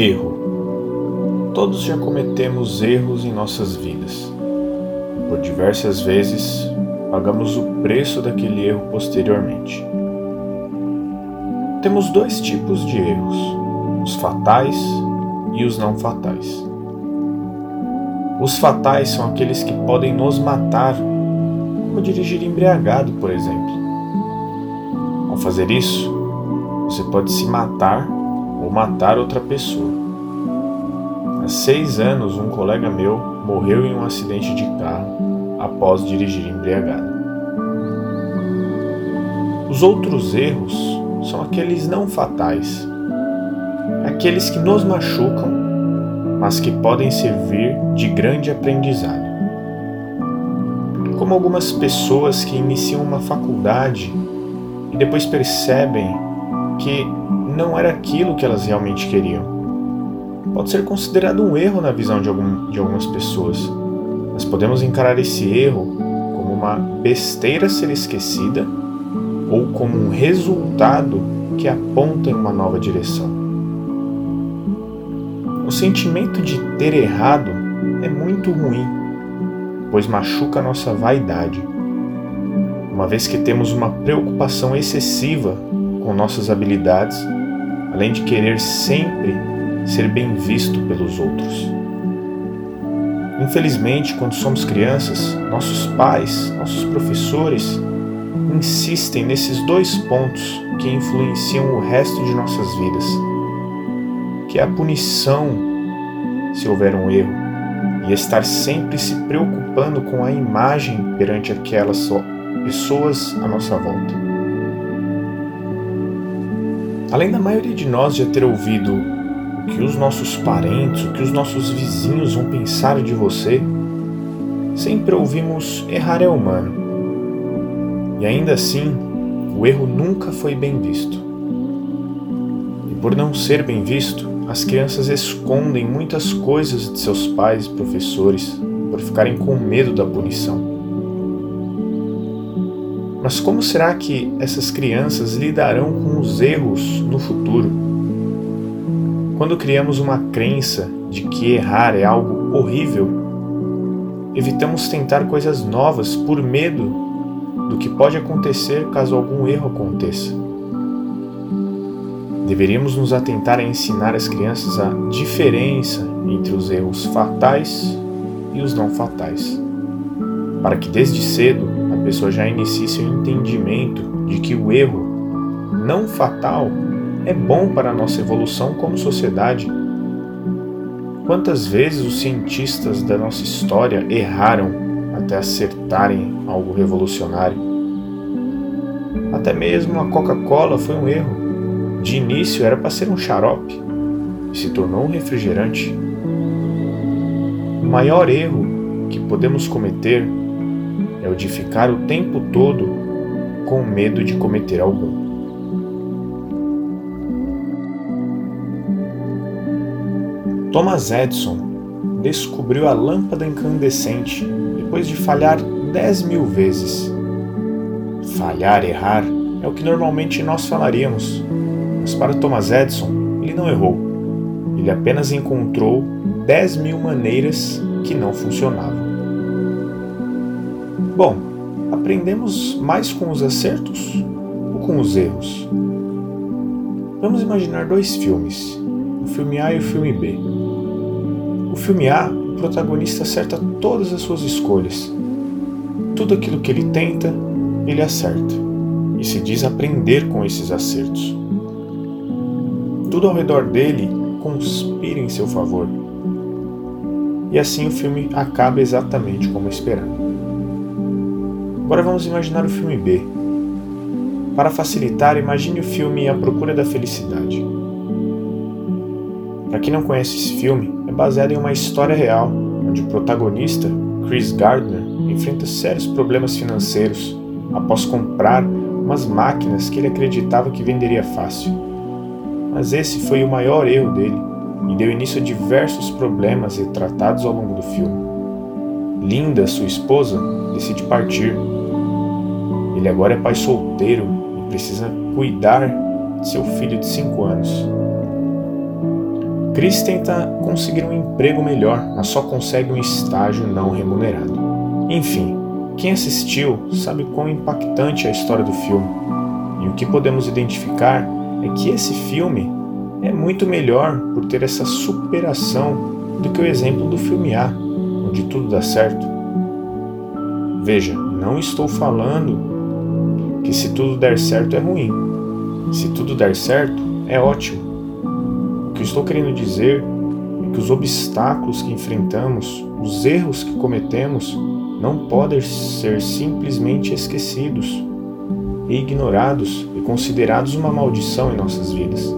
Erro. Todos já cometemos erros em nossas vidas. Por diversas vezes, pagamos o preço daquele erro posteriormente. Temos dois tipos de erros: os fatais e os não fatais. Os fatais são aqueles que podem nos matar, como dirigir embriagado, por exemplo. Ao fazer isso, você pode se matar ou matar outra pessoa. Há seis anos, um colega meu morreu em um acidente de carro após dirigir embriagado. Os outros erros são aqueles não fatais, aqueles que nos machucam, mas que podem servir de grande aprendizado. Como algumas pessoas que iniciam uma faculdade e depois percebem que não era aquilo que elas realmente queriam. Pode ser considerado um erro na visão de, algum, de algumas pessoas, mas podemos encarar esse erro como uma besteira a ser esquecida ou como um resultado que aponta em uma nova direção. O sentimento de ter errado é muito ruim, pois machuca nossa vaidade, uma vez que temos uma preocupação excessiva com nossas habilidades além de querer sempre ser bem visto pelos outros. Infelizmente, quando somos crianças, nossos pais, nossos professores insistem nesses dois pontos que influenciam o resto de nossas vidas, que é a punição se houver um erro e estar sempre se preocupando com a imagem perante aquelas pessoas à nossa volta. Além da maioria de nós já ter ouvido o que os nossos parentes, o que os nossos vizinhos vão pensar de você, sempre ouvimos errar é humano. E ainda assim, o erro nunca foi bem visto. E por não ser bem visto, as crianças escondem muitas coisas de seus pais e professores por ficarem com medo da punição. Mas como será que essas crianças lidarão com os erros no futuro? Quando criamos uma crença de que errar é algo horrível, evitamos tentar coisas novas por medo do que pode acontecer caso algum erro aconteça. Deveríamos nos atentar a ensinar as crianças a diferença entre os erros fatais e os não fatais, para que desde cedo pessoa já inicie seu entendimento de que o erro não fatal é bom para a nossa evolução como sociedade. Quantas vezes os cientistas da nossa história erraram até acertarem algo revolucionário? Até mesmo a Coca-Cola foi um erro. De início era para ser um xarope e se tornou um refrigerante. O maior erro que podemos cometer é o de ficar o tempo todo com medo de cometer algum. Thomas Edison descobriu a lâmpada incandescente depois de falhar 10 mil vezes. Falhar, errar, é o que normalmente nós falaríamos, mas para Thomas Edison, ele não errou. Ele apenas encontrou 10 mil maneiras que não funcionavam. Bom, aprendemos mais com os acertos ou com os erros? Vamos imaginar dois filmes, o filme A e o filme B. O filme A, o protagonista acerta todas as suas escolhas. Tudo aquilo que ele tenta, ele acerta. E se diz aprender com esses acertos. tudo ao redor dele conspira em seu favor. E assim o filme acaba exatamente como esperado. Agora vamos imaginar o filme B. Para facilitar, imagine o filme A Procura da Felicidade. Para quem não conhece esse filme, é baseado em uma história real, onde o protagonista, Chris Gardner, enfrenta sérios problemas financeiros após comprar umas máquinas que ele acreditava que venderia fácil. Mas esse foi o maior erro dele e deu início a diversos problemas retratados ao longo do filme. Linda, sua esposa, decide partir. Ele agora é pai solteiro e precisa cuidar de seu filho de 5 anos. Chris tenta conseguir um emprego melhor, mas só consegue um estágio não remunerado. Enfim, quem assistiu sabe quão impactante é a história do filme. E o que podemos identificar é que esse filme é muito melhor por ter essa superação do que o exemplo do filme A, onde tudo dá certo. Veja, não estou falando que se tudo der certo é ruim. Se tudo der certo, é ótimo que estou querendo dizer é que os obstáculos que enfrentamos, os erros que cometemos, não podem ser simplesmente esquecidos e ignorados e considerados uma maldição em nossas vidas.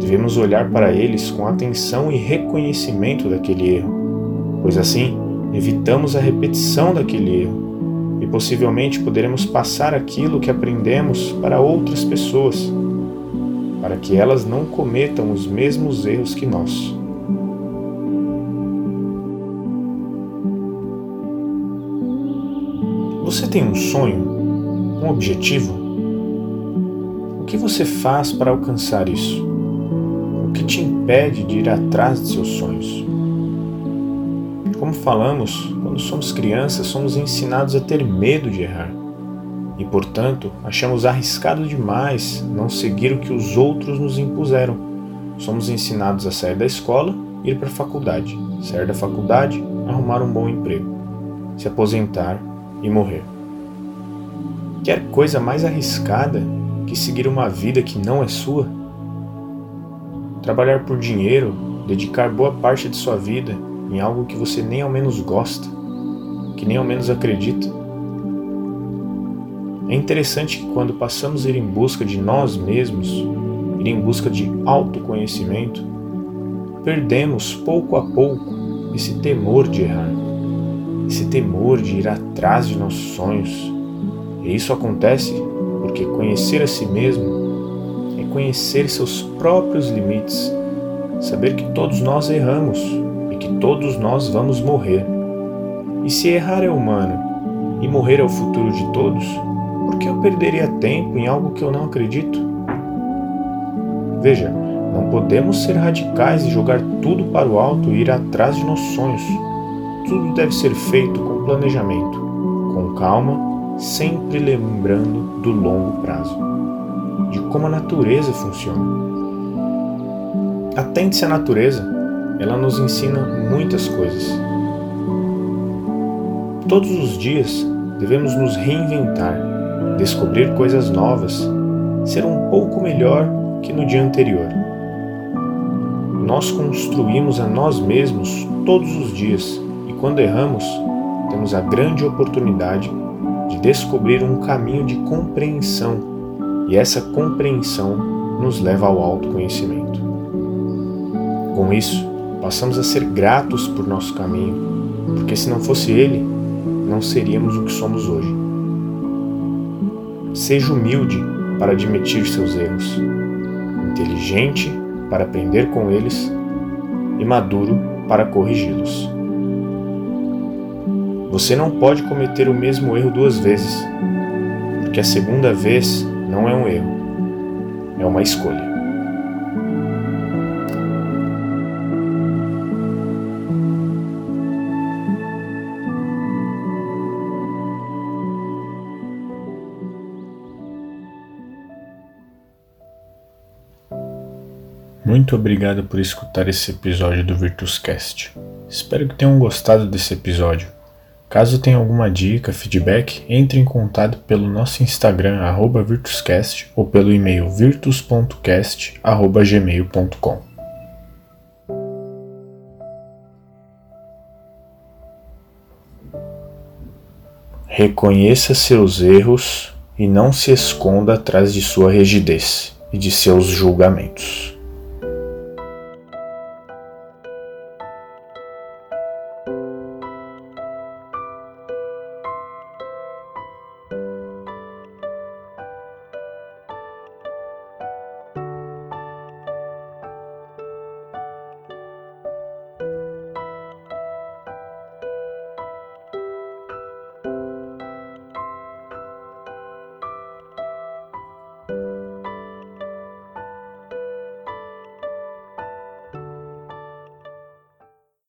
Devemos olhar para eles com atenção e reconhecimento daquele erro, pois assim evitamos a repetição daquele erro possivelmente poderemos passar aquilo que aprendemos para outras pessoas para que elas não cometam os mesmos erros que nós. Você tem um sonho? Um objetivo? O que você faz para alcançar isso? O que te impede de ir atrás de seus sonhos? Como falamos, quando somos crianças, somos ensinados a ter medo de errar e, portanto, achamos arriscado demais não seguir o que os outros nos impuseram. Somos ensinados a sair da escola, ir para a faculdade, sair da faculdade, arrumar um bom emprego, se aposentar e morrer. Quer coisa mais arriscada que seguir uma vida que não é sua? Trabalhar por dinheiro, dedicar boa parte de sua vida em algo que você nem ao menos gosta, que nem ao menos acredita? É interessante que quando passamos a ir em busca de nós mesmos, ir em busca de autoconhecimento, perdemos pouco a pouco esse temor de errar, esse temor de ir atrás de nossos sonhos. E isso acontece porque conhecer a si mesmo é conhecer seus próprios limites, saber que todos nós erramos e que todos nós vamos morrer. E se errar é humano e morrer é o futuro de todos, por que eu perderia tempo em algo que eu não acredito? Veja, não podemos ser radicais e jogar tudo para o alto e ir atrás de nossos sonhos. Tudo deve ser feito com planejamento, com calma, sempre lembrando do longo prazo, de como a natureza funciona. Atente-se à natureza, ela nos ensina muitas coisas. Todos os dias devemos nos reinventar descobrir coisas novas, ser um pouco melhor que no dia anterior. Nós construímos a nós mesmos todos os dias e quando erramos, temos a grande oportunidade de descobrir um caminho de compreensão e essa compreensão nos leva ao autoconhecimento. Com isso, passamos a ser gratos por nosso caminho, porque se não fosse ele, não seríamos o que somos hoje. Seja humilde para admitir seus erros, inteligente para aprender com eles e maduro para corrigi-los. Você não pode cometer o mesmo erro duas vezes, porque a segunda vez não é um erro, é uma escolha. Muito obrigado por escutar esse episódio do Virtuscast. Espero que tenham gostado desse episódio. Caso tenha alguma dica, feedback, entre em contato pelo nosso Instagram @virtuscast ou pelo e-mail virtus.cast@gmail.com. Reconheça seus erros e não se esconda atrás de sua rigidez e de seus julgamentos.